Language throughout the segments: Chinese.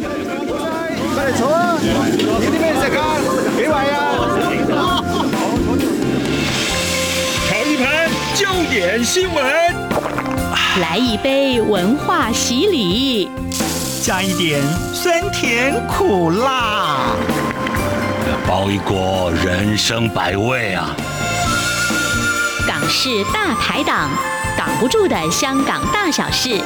快来坐啊！有啲咩食啊？几位啊？尝一盘焦点新闻，来一杯文化洗礼，加一点酸甜苦辣，包一锅人生百味啊！港式大排档，挡不住的香港大小事。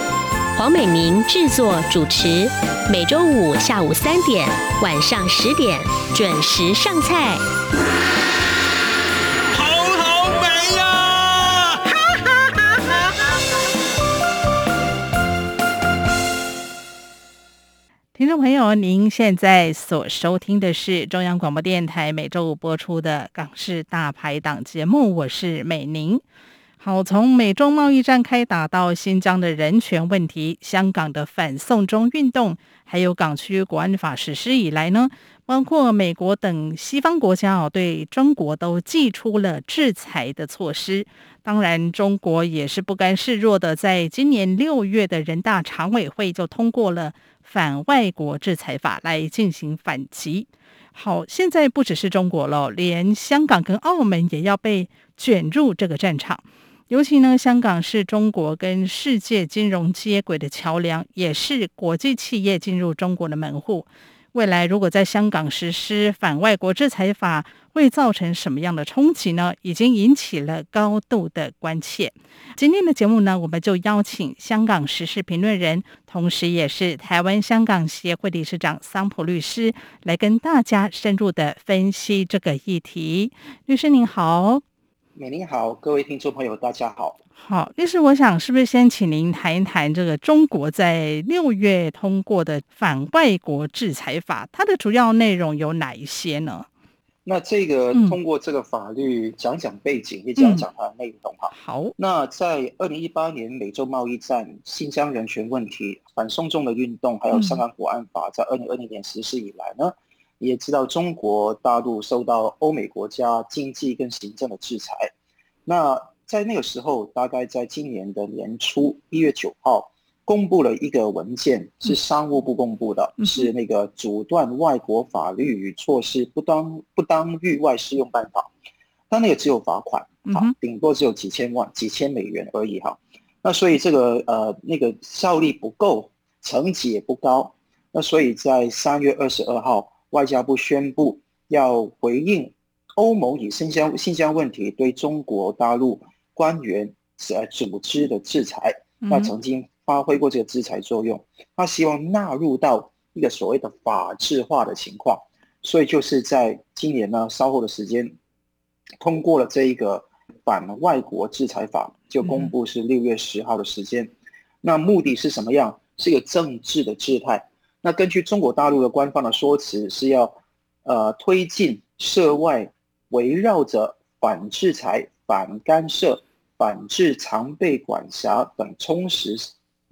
黄美玲制作主持，每周五下午三点、晚上十点准时上菜。好好美呀！听众朋友，您现在所收听的是中央广播电台每周五播出的《港式大排档》节目，我是美玲。好，从美中贸易战开打到新疆的人权问题，香港的反送中运动，还有港区国安法实施以来呢，包括美国等西方国家哦，对中国都祭出了制裁的措施。当然，中国也是不甘示弱的，在今年六月的人大常委会就通过了反外国制裁法来进行反击。好，现在不只是中国了，连香港跟澳门也要被卷入这个战场。尤其呢，香港是中国跟世界金融接轨的桥梁，也是国际企业进入中国的门户。未来如果在香港实施反外国制裁法，会造成什么样的冲击呢？已经引起了高度的关切。今天的节目呢，我们就邀请香港时事评论人，同时也是台湾香港协会理事长桑普律师，来跟大家深入的分析这个议题。律师您好。美玲好，各位听众朋友，大家好。好，律师，我想是不是先请您谈一谈这个中国在六月通过的反外国制裁法，它的主要内容有哪一些呢？那这个通过这个法律，讲讲背景，也讲讲它的内容哈。好，那在二零一八年美洲贸易战、新疆人权问题、反送中的运动，还有香港国安法，在二零二零年实施以来呢？也知道中国大陆受到欧美国家经济跟行政的制裁。那在那个时候，大概在今年的年初一月九号，公布了一个文件，是商务部公布的，是那个阻断外国法律与措施不当不当域外适用办法。但那个只有罚款，啊，顶多只有几千万、几千美元而已哈。那所以这个呃那个效力不够，层级也不高。那所以在三月二十二号。外交部宣布要回应欧盟以新疆新疆问题对中国大陆官员呃组织的制裁，那曾经发挥过这个制裁作用，他希望纳入到一个所谓的法制化的情况，所以就是在今年呢稍后的时间通过了这一个反外国制裁法，就公布是六月十号的时间，那目的是什么样？是一个政治的姿态。那根据中国大陆的官方的说辞，是要，呃，推进涉外围绕着反制裁、反干涉、反制常备管辖等充实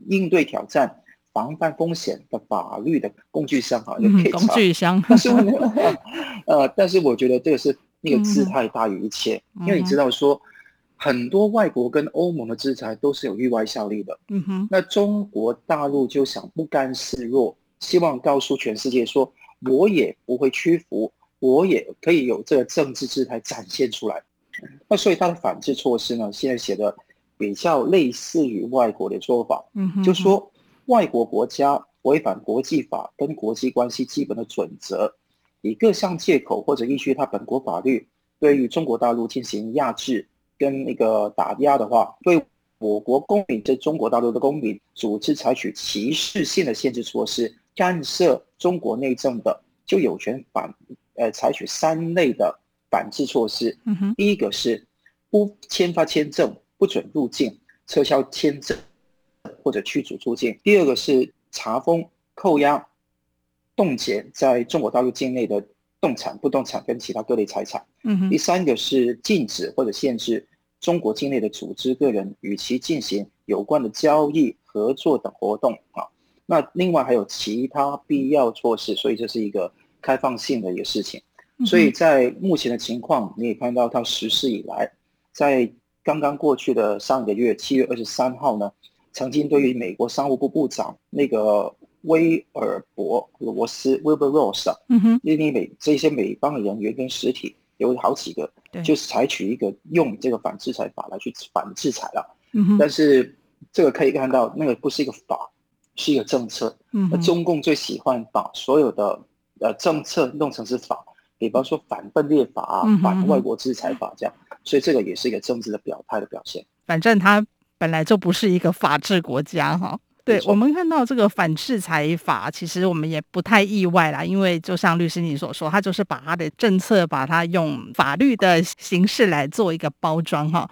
应对挑战、防范风险的法律的工具箱啊，嗯、工具箱。但是，呃，但是我觉得这个是那个姿态大于一切，嗯、因为你知道说，很多外国跟欧盟的制裁都是有域外效力的。嗯哼，那中国大陆就想不甘示弱。希望告诉全世界说，我也不会屈服，我也可以有这个政治姿态展现出来。那所以他的反制措施呢，现在写的比较类似于外国的做法，嗯哼，就说外国国家违反国际法跟国际关系基本的准则，以各项借口或者依据他本国法律，对于中国大陆进行压制跟那个打压的话，对我国公民，这中国大陆的公民组织采取歧视性的限制措施。干涉中国内政的，就有权反，呃，采取三类的反制措施。嗯，第一个是不签发签证，不准入境，撤销签证或者驱逐出境。第二个是查封、扣押、冻结在中国大陆境内的动产、不动产跟其他各类财产。嗯，第三个是禁止或者限制中国境内的组织个人与其进行有关的交易、合作等活动啊。那另外还有其他必要措施，所以这是一个开放性的一个事情。所以在目前的情况，你也看到它实施以来，在刚刚过去的上个月七月二十三号呢，曾经对于美国商务部部长那个威尔伯罗斯 （Wilbur Ross） 啊，嗯哼，因为美这些美方的人员跟实体有好几个，对就是采取一个用这个反制裁法来去反制裁了。嗯哼，但是这个可以看到，那个不是一个法，是一个政策。嗯，那中共最喜欢把所有的呃政策弄成是法，比方说反分裂法啊、嗯反外国制裁法这样，所以这个也是一个政治的表态的表现。反正它本来就不是一个法治国家哈。对，我们看到这个反制裁法，其实我们也不太意外啦，因为就像律师你所说，他就是把他的政策，把它用法律的形式来做一个包装哈。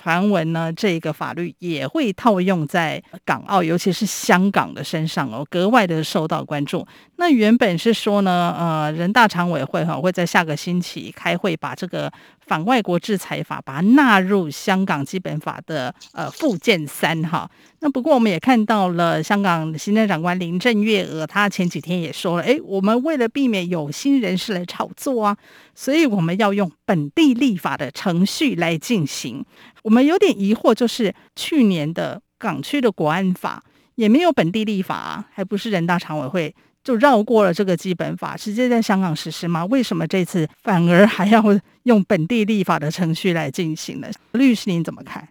传闻呢，这个法律也会套用在港澳，尤其是香港的身上哦，格外的受到关注。那原本是说呢，呃，人大常委会哈会在下个星期开会，把这个反外国制裁法把它纳入香港基本法的呃附件三哈。那不过我们也看到了，香港行政长官林郑月娥，她前几天也说了，诶，我们为了避免有心人士来炒作啊，所以我们要用本地立法的程序来进行。我们有点疑惑，就是去年的港区的国安法也没有本地立法啊，还不是人大常委会就绕过了这个基本法，直接在香港实施吗？为什么这次反而还要 用本地立法的程序来进行呢？律师您怎么看？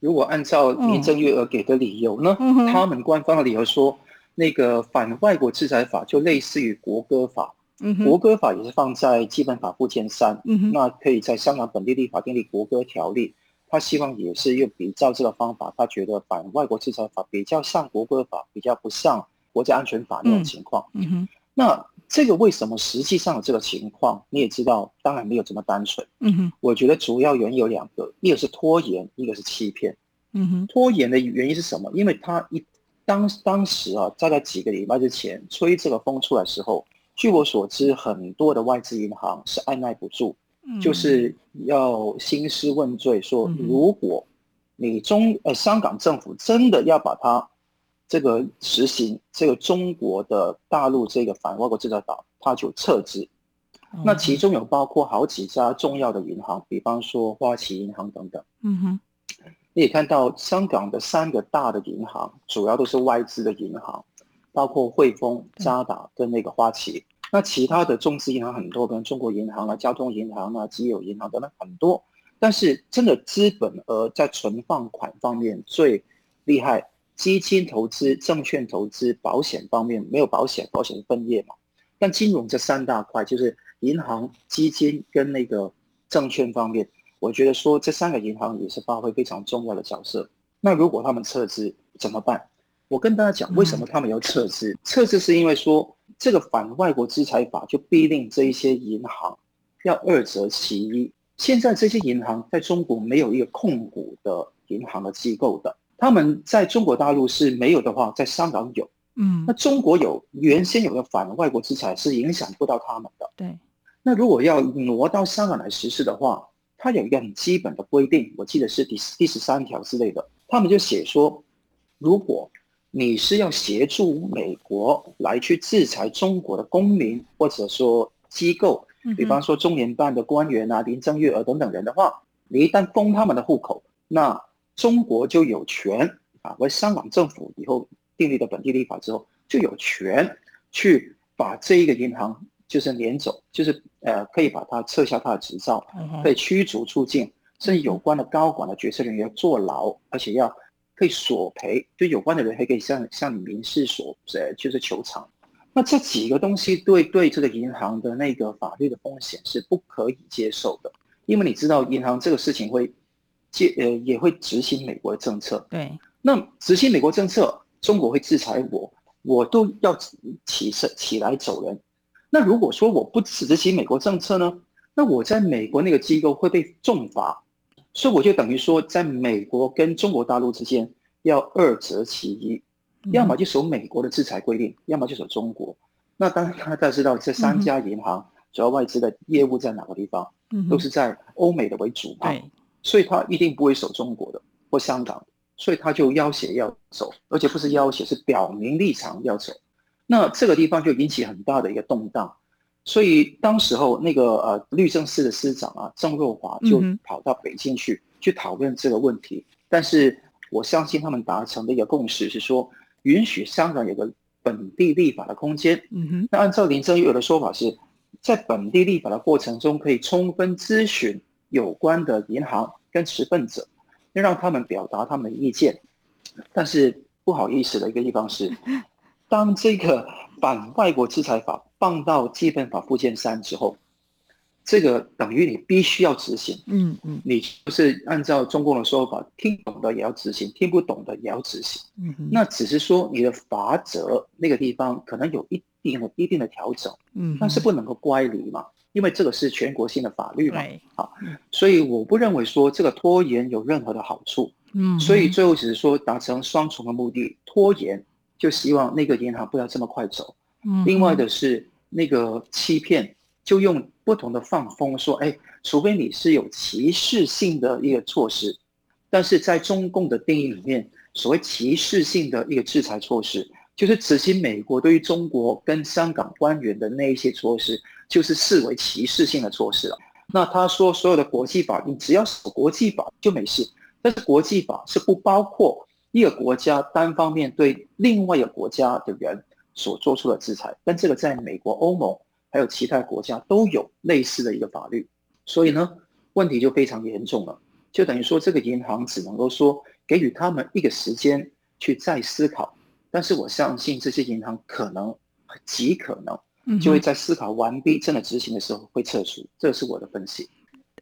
如果按照林郑月娥给的理由呢，嗯、他们官方的理由说，那个反外国制裁法就类似于国歌法。嗯，国歌法也是放在基本法附件三，嗯，那可以在香港本地立法订立国歌条例。他希望也是用比照这个方法，他觉得反外国制裁法比较像国歌法，比较不像国家安全法那种情况。嗯哼，那这个为什么实际上有这个情况你也知道，当然没有这么单纯。嗯哼，我觉得主要原因有两个，一个是拖延，一个是欺骗。嗯哼，拖延的原因是什么？因为他一当当时啊，大概几个礼拜之前吹这个风出来的时候，据我所知，很多的外资银行是按捺不住。就是要兴师问罪，说如果你中呃香港政府真的要把它这个实行这个中国的大陆这个反外国制裁法，它就撤资。那其中有包括好几家重要的银行，比方说花旗银行等等。嗯哼，你也看到香港的三个大的银行，主要都是外资的银行，包括汇丰、渣打跟那个花旗。那其他的中资银行很多，跟中国银行啊、交通银行啊、基友银行等等很多，但是真的资本额在存放款方面最厉害，基金投资、证券投资、保险方面没有保险，保险分业嘛。但金融这三大块就是银行、基金跟那个证券方面，我觉得说这三个银行也是发挥非常重要的角色。那如果他们撤资怎么办？我跟大家讲，为什么他们要撤资？撤资是因为说。这个反外国制裁法就逼令这一些银行要二择其一。现在这些银行在中国没有一个控股的银行的机构的，他们在中国大陆是没有的话，在香港有。嗯，那中国有原先有的反外国制裁是影响不到他们的。对。那如果要挪到香港来实施的话，它有一个很基本的规定，我记得是第第十三条之类的，他们就写说，如果你是要协助美国来去制裁中国的公民，或者说机构，比方说中联办的官员啊、林郑月娥等等人的话，你一旦封他们的户口，那中国就有权啊，为香港政府以后订立的本地立法之后，就有权去把这一个银行就是撵走，就是呃可以把它撤销它的执照，可以驱逐出境，甚至有关的高管的决策人员坐牢，而且要。可以索赔，就有关的人还可以向向你民事索，呃，就是求偿。那这几个东西对对这个银行的那个法律的风险是不可以接受的，因为你知道银行这个事情会接呃也会执行美国的政策。对，那执行美国政策，中国会制裁我，我都要起身起来走人。那如果说我不执行美国政策呢？那我在美国那个机构会被重罚。所以我就等于说，在美国跟中国大陆之间要二择其一，要么就守美国的制裁规定，要么就守中国。那当然大家知道，这三家银行主要外资的业务在哪个地方？都是在欧美的为主嘛。所以他一定不会守中国的或香港，所以他就要挟要走，而且不是要挟，是表明立场要走。那这个地方就引起很大的一个动荡。所以当时候那个呃律政司的司长啊郑若华就跑到北京去、嗯、去讨论这个问题，但是我相信他们达成的一个共识是说，允许香港有个本地立法的空间。嗯哼，那按照林郑月娥的说法是，在本地立法的过程中，可以充分咨询有关的银行跟持份者，要让他们表达他们的意见。但是不好意思的一个地方是，当这个反外国制裁法放到基本法附件三之后。这个等于你必须要执行，嗯嗯，你不是按照中共的说法，听懂的也要执行，听不懂的也要执行，嗯哼，那只是说你的法则那个地方可能有一定的一定的调整，嗯，但是不能够乖离嘛，因为这个是全国性的法律嘛，对，好，所以我不认为说这个拖延有任何的好处，嗯，所以最后只是说达成双重的目的，拖延就希望那个银行不要这么快走，嗯，另外的是那个欺骗。就用不同的放风说，哎，除非你是有歧视性的一个措施，但是在中共的定义里面，所谓歧视性的一个制裁措施，就是执行美国对于中国跟香港官员的那一些措施，就是视为歧视性的措施了。那他说所有的国际法，你只要是国际法就没事，但是国际法是不包括一个国家单方面对另外一个国家的人所做出的制裁，但这个在美国、欧盟。还有其他国家都有类似的一个法律，所以呢，问题就非常严重了。就等于说，这个银行只能够说给予他们一个时间去再思考，但是我相信这些银行可能极可能就会在思考完毕、真的执行的时候会撤出，这是我的分析。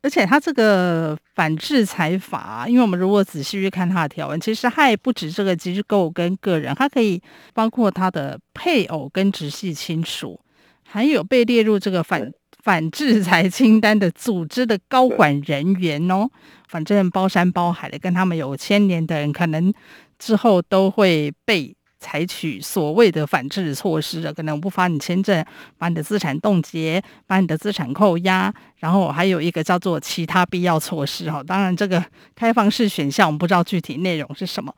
而且，他这个反制裁法，因为我们如果仔细去看他的条文，其实还不止这个机构跟个人，它可以包括他的配偶跟直系亲属。还有被列入这个反反制裁清单的组织的高管人员哦，反正包山包海的跟他们有牵连的人，可能之后都会被采取所谓的反制措施的，可能不发你签证，把你的资产冻结，把你的资产扣押，然后还有一个叫做其他必要措施哈。当然，这个开放式选项我们不知道具体内容是什么，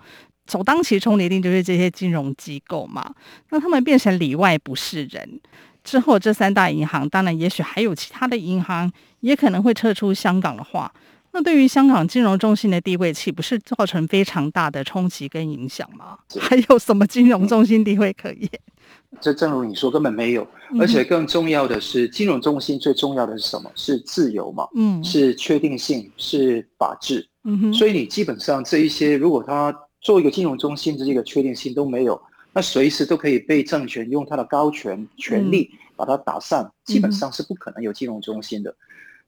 首当其冲的一定就是这些金融机构嘛，那他们变成里外不是人。之后，这三大银行，当然，也许还有其他的银行，也可能会撤出香港的话，那对于香港金融中心的地位，岂不是造成非常大的冲击跟影响吗？还有什么金融中心地位可言？这正如你说，根本没有。而且更重要的是，金融中心最重要的是什么？是自由嘛？嗯，是确定性，是法治。嗯哼。所以你基本上这一些，如果他做一个金融中心的这个确定性都没有。那随时都可以被政权用他的高权权力把它打散，嗯、基本上是不可能有金融中心的。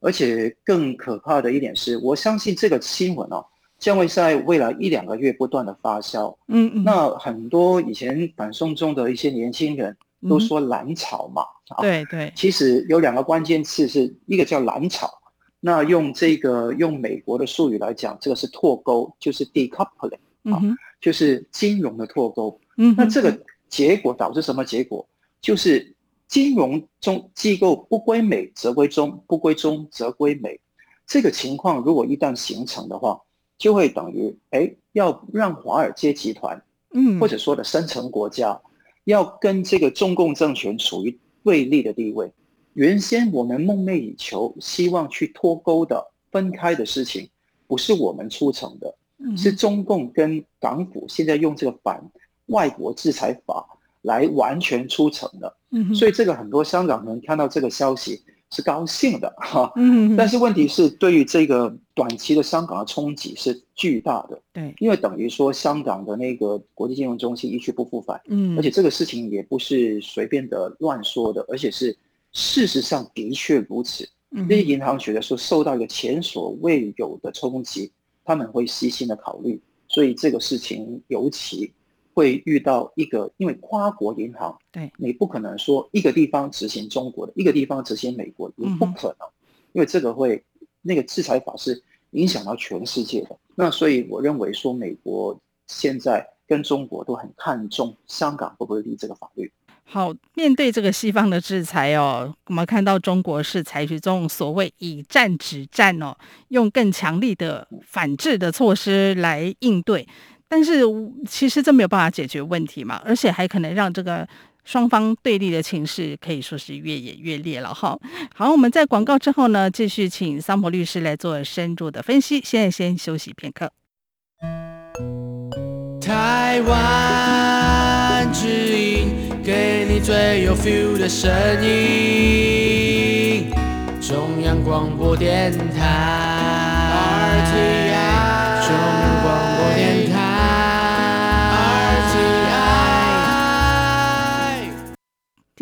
嗯、而且更可怕的一点是，我相信这个新闻哦，将会在未来一两个月不断的发酵。嗯嗯。那很多以前反送中的一些年轻人都说蓝潮嘛，嗯、对对。其实有两个关键词，是一个叫蓝潮，那用这个用美国的术语来讲，这个是脱钩，就是 decoupling 啊，嗯、就是金融的脱钩。嗯，那这个结果导致什么结果？就是金融中机构不归美则归中，不归中则归美。这个情况如果一旦形成的话，就会等于哎，要让华尔街集团，嗯，或者说的深层国家，要跟这个中共政权处于对立的地位。原先我们梦寐以求、希望去脱钩的、分开的事情，不是我们促成的，是中共跟港府现在用这个反。外国制裁法来完全出城的，所以这个很多香港人看到这个消息是高兴的 哈，但是问题是对于这个短期的香港的冲击是巨大的，对，因为等于说香港的那个国际金融中心一去不复返，嗯，而且这个事情也不是随便的乱说的，而且是事实上的确如此，那些银行觉得说受到一个前所未有的冲击，他们会细心的考虑，所以这个事情尤其。会遇到一个，因为跨国银行，对，你不可能说一个地方执行中国的，一个地方执行美国，也不可能，因为这个会那个制裁法是影响到全世界的。那所以我认为说，美国现在跟中国都很看重香港会不会立这个法律。好，面对这个西方的制裁哦，我们看到中国是采取这种所谓以战止战哦，用更强力的反制的措施来应对。但是其实这没有办法解决问题嘛，而且还可能让这个双方对立的情势可以说是越演越烈了哈。好，我们在广告之后呢，继续请桑博律师来做深入的分析。现在先休息片刻。台湾之音给你最有 feel 的声音，中央广播电台 RTI，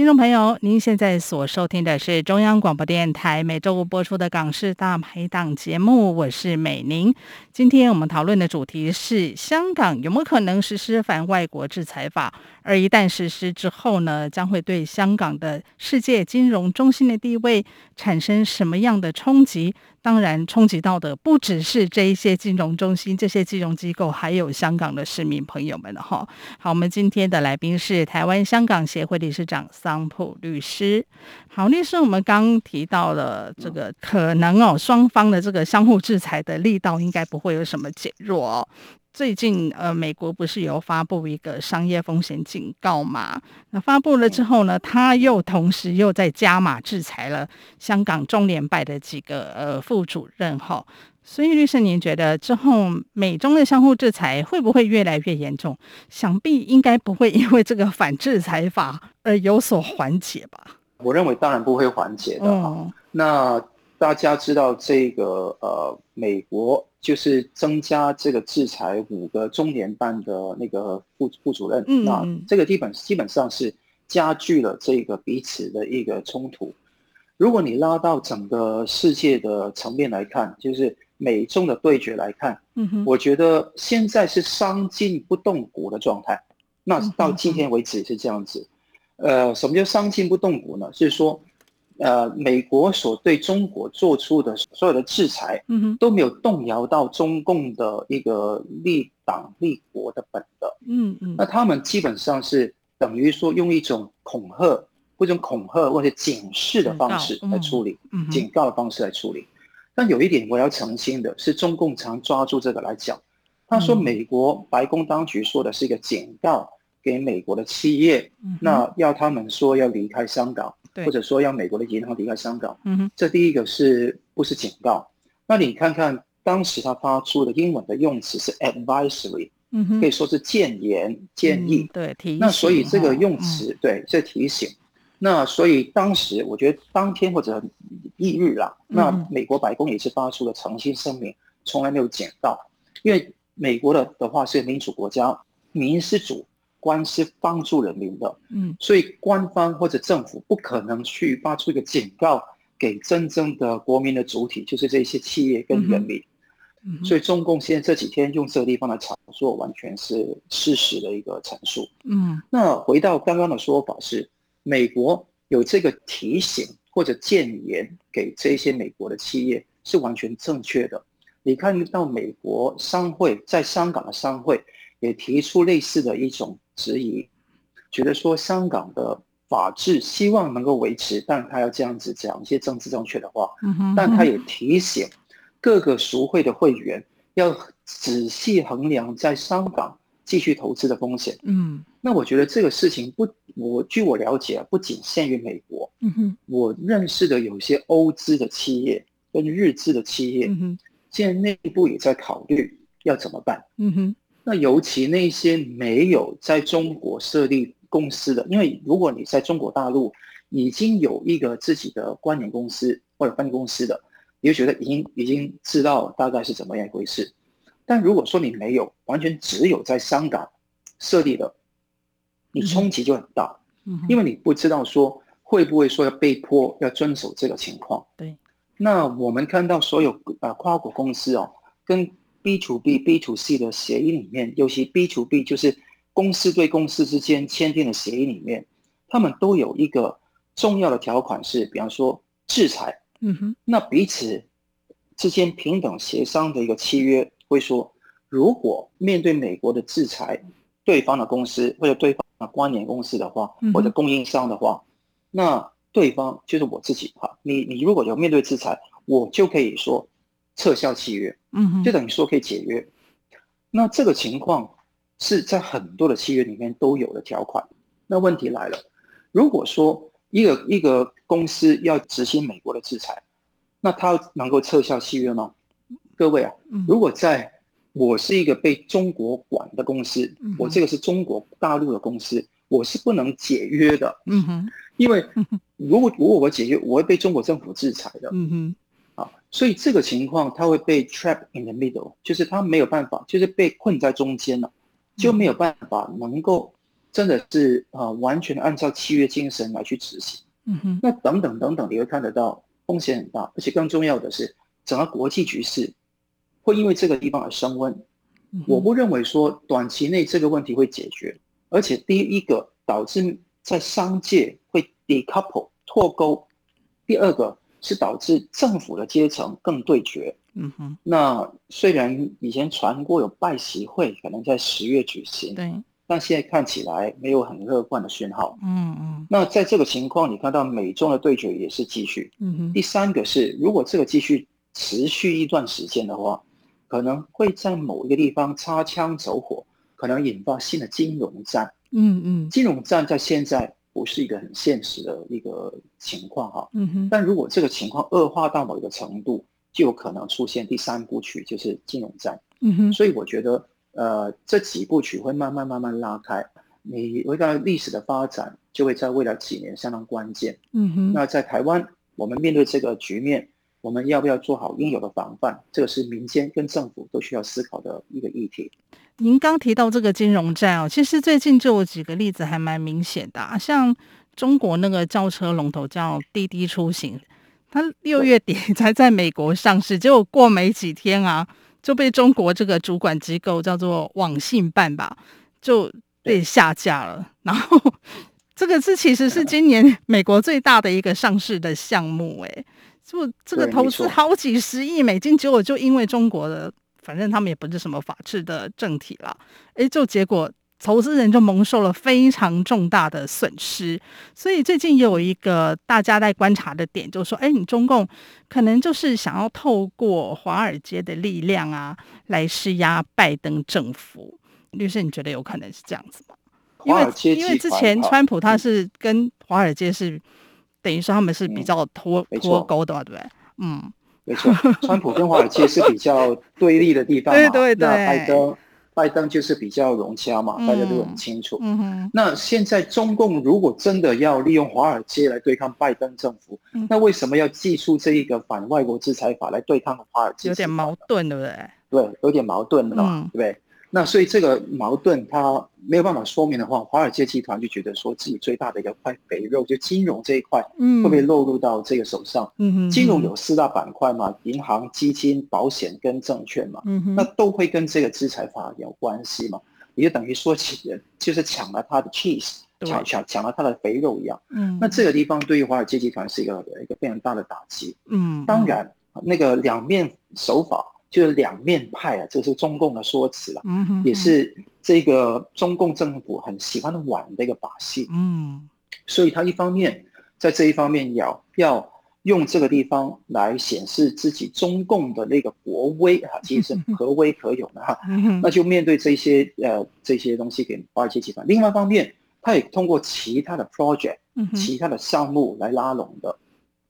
听众朋友，您现在所收听的是中央广播电台每周五播出的《港式大排档》节目，我是美玲。今天我们讨论的主题是香港有没有可能实施反外国制裁法？而一旦实施之后呢，将会对香港的世界金融中心的地位产生什么样的冲击？当然，冲击到的不只是这一些金融中心、这些金融机构，还有香港的市民朋友们哈。好，我们今天的来宾是台湾香港协会理事长桑普律师。好，律师，我们刚提到了这个可能哦，双方的这个相互制裁的力道应该不会有什么减弱哦。最近，呃，美国不是有发布一个商业风险警告嘛？那发布了之后呢，他又同时又在加码制裁了香港中联办的几个呃副主任哈。所以，律师，您觉得之后美中的相互制裁会不会越来越严重？想必应该不会因为这个反制裁法而有所缓解吧？我认为当然不会缓解的。嗯，那大家知道这个呃，美国。就是增加这个制裁五个中联办的那个副副主任，嗯，那这个基本基本上是加剧了这个彼此的一个冲突。如果你拉到整个世界的层面来看，就是美中的对决来看，嗯哼，我觉得现在是伤筋不动骨的状态。那到今天为止是这样子。呃，什么叫伤筋不动骨呢？就是说。呃，美国所对中国做出的所有的制裁，嗯，都没有动摇到中共的一个立党立国的本的，嗯嗯。那他们基本上是等于说用一种恐吓，或者恐吓或者警示的方式来处理，嗯，警告的方式来处理。但有一点我要澄清的是，中共常抓住这个来讲，他说美国白宫当局说的是一个警告给美国的企业，那要他们说要离开香港。或者说要美国的银行离开香港，嗯哼，这第一个是不是警告？那你看看当时他发出的英文的用词是 advisory，嗯哼，可以说是建言建议，对，提醒。那所以这个用词，对，这提醒。那所以当时我觉得当天或者翌日啦，那美国白宫也是发出了澄清声明，从来没有警告，因为美国的的话是民主国家，民是主。官是帮助人民的，嗯，所以官方或者政府不可能去发出一个警告给真正的国民的主体，就是这些企业跟人民。嗯，所以中共现在这几天用这个地方的炒作，完全是事实的一个陈述。嗯，那回到刚刚的说法是，美国有这个提醒或者建言给这些美国的企业是完全正确的。你看到美国商会在香港的商会也提出类似的一种。质疑，觉得说香港的法治希望能够维持，但他要这样子讲一些政治正确的话，但他也提醒各个赎会的会员要仔细衡量在香港继续投资的风险。嗯，那我觉得这个事情不，我据我了解，不仅限于美国。嗯哼，我认识的有些欧资的企业跟日资的企业，现在内部也在考虑要怎么办。嗯哼。那尤其那些没有在中国设立公司的，因为如果你在中国大陆已经有一个自己的关联公司或者分公司的，你就觉得已经已经知道大概是怎么样一回事。但如果说你没有，完全只有在香港设立的，你冲击就很大，因为你不知道说会不会说要被迫要遵守这个情况。对，那我们看到所有啊跨国公司哦跟。B to B、B to C 的协议里面，尤其 B to B 就是公司对公司之间签订的协议里面，他们都有一个重要的条款是，比方说制裁。嗯哼，那彼此之间平等协商的一个契约会说，如果面对美国的制裁，对方的公司或者对方的关联公司的话，或者供应商的话，那对方就是我自己哈，你你如果有面对制裁，我就可以说。撤销契约，嗯，就等于说可以解约。那这个情况是在很多的契约里面都有的条款。那问题来了，如果说一个一个公司要执行美国的制裁，那他能够撤销契约吗？各位啊，如果在我是一个被中国管的公司，我这个是中国大陆的公司，我是不能解约的。嗯哼，因为如果如果我解约，我会被中国政府制裁的。嗯哼，啊，所以这个情况他会被 trap in the middle，就是他没有办法，就是被困在中间了，就没有办法能够真的是啊完全按照契约精神来去执行。嗯哼，那等等等等，你会看得到风险很大，而且更重要的是，整个国际局势会因为这个地方而升温。我不认为说短期内这个问题会解决，而且第一个导致在商界会 decouple 脱钩，第二个是导致政府的阶层更对决。嗯哼，那虽然以前传过有拜习会可能在十月举行，对，但现在看起来没有很乐观的讯号。嗯嗯，那在这个情况，你看到美中的对决也是继续。嗯哼，第三个是，如果这个继续持续一段时间的话。可能会在某一个地方擦枪走火，可能引发新的金融战。嗯嗯，金融战在现在不是一个很现实的一个情况哈。嗯哼，但如果这个情况恶化到某一个程度，就有可能出现第三部曲，就是金融战。嗯哼，所以我觉得，呃，这几部曲会慢慢慢慢拉开。你回到历史的发展，就会在未来几年相当关键。嗯哼，那在台湾，我们面对这个局面。我们要不要做好应有的防范？这个是民间跟政府都需要思考的一个议题。您刚提到这个金融战哦，其实最近就有几个例子还蛮明显的啊，像中国那个轿车龙头叫滴滴出行，它六月底 才在美国上市，结果过没几天啊，就被中国这个主管机构叫做网信办吧，就被下架了。然后 这个是其实是今年美国最大的一个上市的项目，诶。就这个投资好几十亿美金，结果就因为中国的，反正他们也不是什么法治的政体了，诶，就结果投资人就蒙受了非常重大的损失。所以最近也有一个大家在观察的点，就是说，诶，你中共可能就是想要透过华尔街的力量啊，来施压拜登政府。律师，你觉得有可能是这样子吗？因为因为之前川普他是跟华尔街是。等于说他们是比较脱脱钩的嘛，对不对？嗯，没错，川普跟华尔街是比较对立的地方嘛。对对对。那拜登，拜登就是比较融洽嘛，大家都很清楚。嗯哼。那现在中共如果真的要利用华尔街来对抗拜登政府，那为什么要祭出这一个反外国制裁法来对抗华尔街？有点矛盾，对不对？对，有点矛盾的嘛，对不对？那所以这个矛盾它没有办法说明的话，华尔街集团就觉得说自己最大的一个块肥肉，就金融这一块，会不会落入到这个手上？嗯，金融有四大板块嘛，银行、基金、保险跟证券嘛，嗯，那都会跟这个制裁法有关系嘛？也就等于说起人就是抢了他的 cheese，抢抢抢了他的肥肉一样。嗯，那这个地方对于华尔街集团是一个一个非常大的打击。嗯，当然那个两面手法。就是两面派啊，这是中共的说辞了，嗯哼，也是这个中共政府很喜欢玩的一个把戏，嗯，所以他一方面在这一方面要要用这个地方来显示自己中共的那个国威啊，其实是可威可勇的哈，那就面对这些呃这些东西给华尔街集团，另外一方面他也通过其他的 project，其他的项目来拉拢的，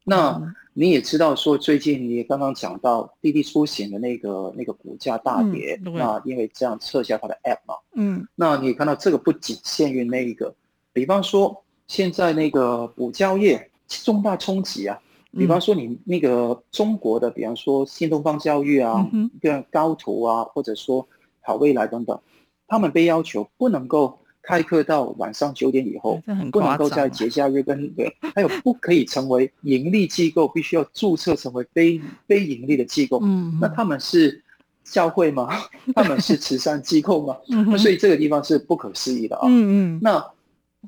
那。你也知道，说最近你刚刚讲到滴滴出行的那个那个股价大跌，嗯，那因为这样撤销它的 app 嘛，嗯，那你看到这个不仅限于那一个，比方说现在那个补教业重大冲击啊，比方说你那个中国的，比方说新东方教育啊，跟高途啊，或者说好未来等等，他们被要求不能够。开课到晚上九点以后，不能够在节假日跟对，还有不可以成为盈利机构，必须要注册成为非非盈利的机构。嗯，那他们是教会吗？他们是慈善机构吗？那，所以这个地方是不可思议的啊。嗯嗯。那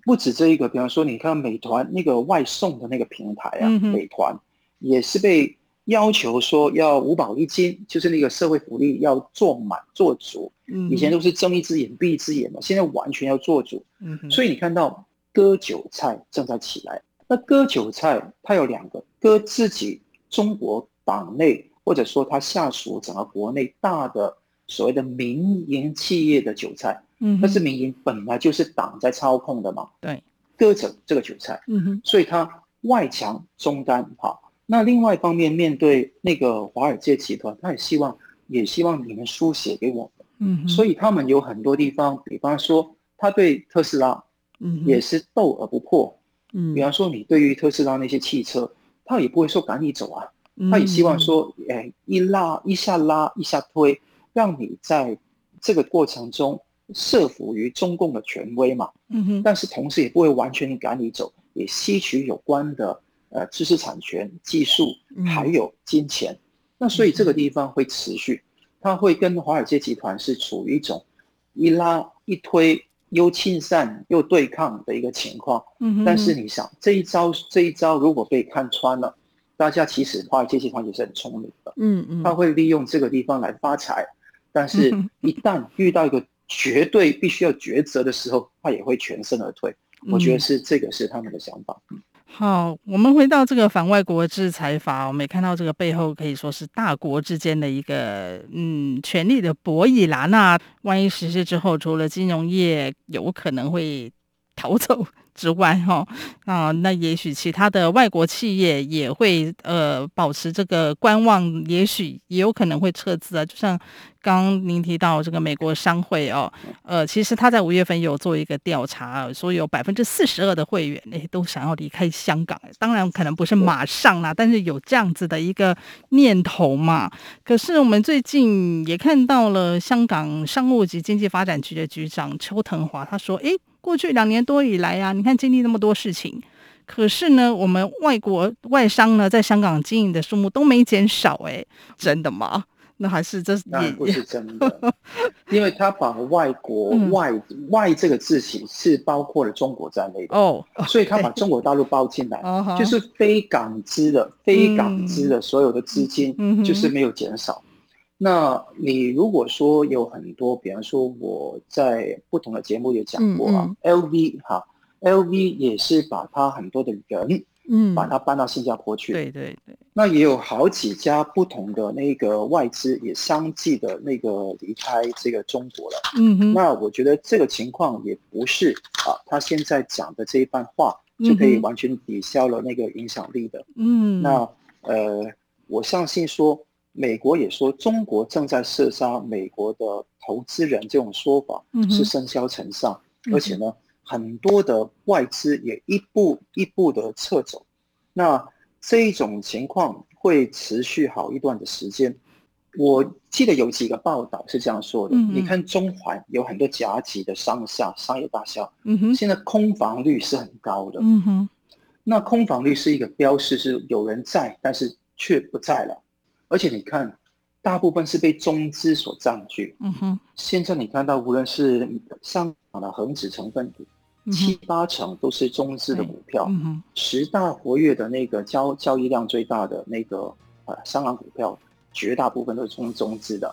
不止这一个，比方说，你看美团那个外送的那个平台啊，美团也是被。要求说要五保一金，就是那个社会福利要做满做足。嗯，以前都是睁一只眼闭一只眼嘛，现在完全要做足。嗯，所以你看到割韭菜正在起来。那割韭菜，它有两个：割自己中国党内，或者说它下属整个国内大的所谓的民营企业的韭菜。嗯，但是民营本来就是党在操控的嘛。对，割着这个韭菜。嗯哼，所以它外强中干哈。那另外一方面，面对那个华尔街集团，他也希望，也希望你们书写给我们。嗯，所以他们有很多地方，比方说，他对特斯拉嗯，也是斗而不破。嗯，比方说，你对于特斯拉那些汽车，他也不会说赶你走啊，他也希望说，哎，一拉一下拉一下推，让你在这个过程中设服于中共的权威嘛。嗯哼，但是同时也不会完全赶你走，也吸取有关的呃知识产权、技术还有金钱。那所以这个地方会持续，它会跟华尔街集团是处于一种一拉一推。又亲善又对抗的一个情况，嗯，但是你想这一招这一招如果被看穿了，大家其实华尔街集团也是很聪明的，嗯嗯，他会利用这个地方来发财，但是一旦遇到一个绝对必须要抉择的时候，他也会全身而退。我觉得是这个是他们的想法。好，我们回到这个反外国制裁法，我们也看到这个背后可以说是大国之间的一个嗯权力的博弈啦。那万一实施之后，除了金融业有可能会逃走之外，哈啊，那也许其他的外国企业也会呃保持这个观望，也许也有可能会撤资啊。就像刚刚您提到这个美国商会哦，呃，其实他在五月份有做一个调查，说有百分之四十二的会员诶都想要离开香港。当然可能不是马上啦，但是有这样子的一个念头嘛。可是我们最近也看到了香港商务及经济发展局的局长邱腾华，他说：“诶。”过去两年多以来啊，你看经历那么多事情，可是呢，我们外国外商呢在香港经营的数目都没减少，哎，真的吗？那还是这那不是真的，因为他把外国外、嗯、外这个字形是包括了中国在内的哦，所以他把中国大陆包进来，就是非港资的、嗯、非港资的所有的资金就是没有减少。嗯那你如果说有很多，比方说我在不同的节目也讲过啊、嗯嗯、，LV 哈，LV 也是把他很多的人，嗯，把他搬到新加坡去，对对对。那也有好几家不同的那个外资也相继的那个离开这个中国了，嗯哼。那我觉得这个情况也不是啊，他现在讲的这一番话就可以完全抵消了那个影响力的，嗯。那呃，我相信说。美国也说中国正在射杀美国的投资人，这种说法是生肖成上，而且呢，很多的外资也一步一步的撤走。那这一种情况会持续好一段的时间。我记得有几个报道是这样说的：你看中环有很多甲级的商厦、商业大厦，现在空房率是很高的。那空房率是一个标示，是有人在，但是却不在了。而且你看，大部分是被中资所占据。嗯哼。现在你看到，无论是香港的恒指成分股，七八成都是中资的股票。嗯哼。十大活跃的那个交交易量最大的那个呃香港股票，绝大部分都是中中资的。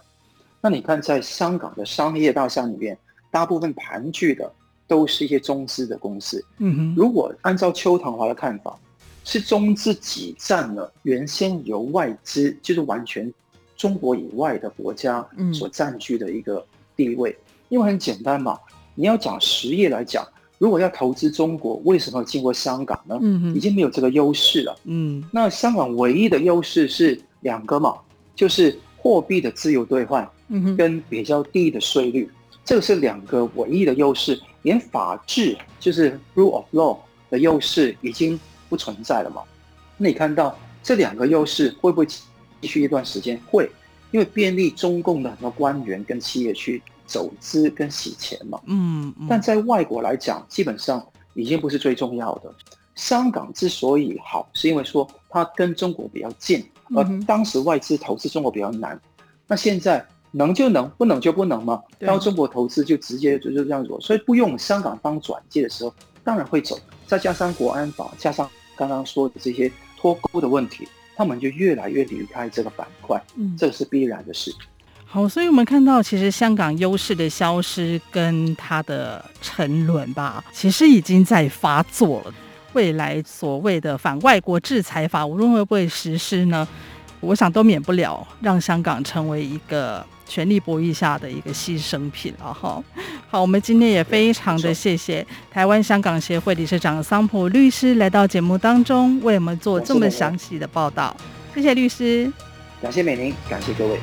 那你看，在香港的商业大厦里面，大部分盘踞的都是一些中资的公司。嗯哼。如果按照邱唐华的看法，是中资挤占了原先由外资，就是完全中国以外的国家所占据的一个地位。嗯、因为很简单嘛，你要讲实业来讲，如果要投资中国，为什么要经过香港呢？嗯，已经没有这个优势了。嗯，那香港唯一的优势是两个嘛，就是货币的自由兑换，嗯，跟比较低的税率，这个是两个唯一的优势。连法治，就是 rule of law 的优势已经。不存在了嘛？那你看到这两个优势会不会继续一段时间？会，因为便利中共的很多官员跟企业去走资跟洗钱嘛。嗯。但在外国来讲，基本上已经不是最重要的。香港之所以好，是因为说它跟中国比较近，而当时外资投资中国比较难。那现在能就能，不能就不能嘛。到中国投资就直接就就这样做，所以不用香港当转接的时候，当然会走。再加上国安法，加上刚刚说的这些脱钩的问题，他们就越来越离开这个板块，嗯，这是必然的事。好，所以我们看到，其实香港优势的消失跟它的沉沦吧，其实已经在发作了。未来所谓的反外国制裁法，无论会不会实施呢？我想都免不了让香港成为一个。权力博弈下的一个牺牲品了哈。好，我们今天也非常的谢谢台湾香港协会理事长桑普律师来到节目当中，为我们做这么详细的报道。谢谢律师，感谢美玲，感谢各位。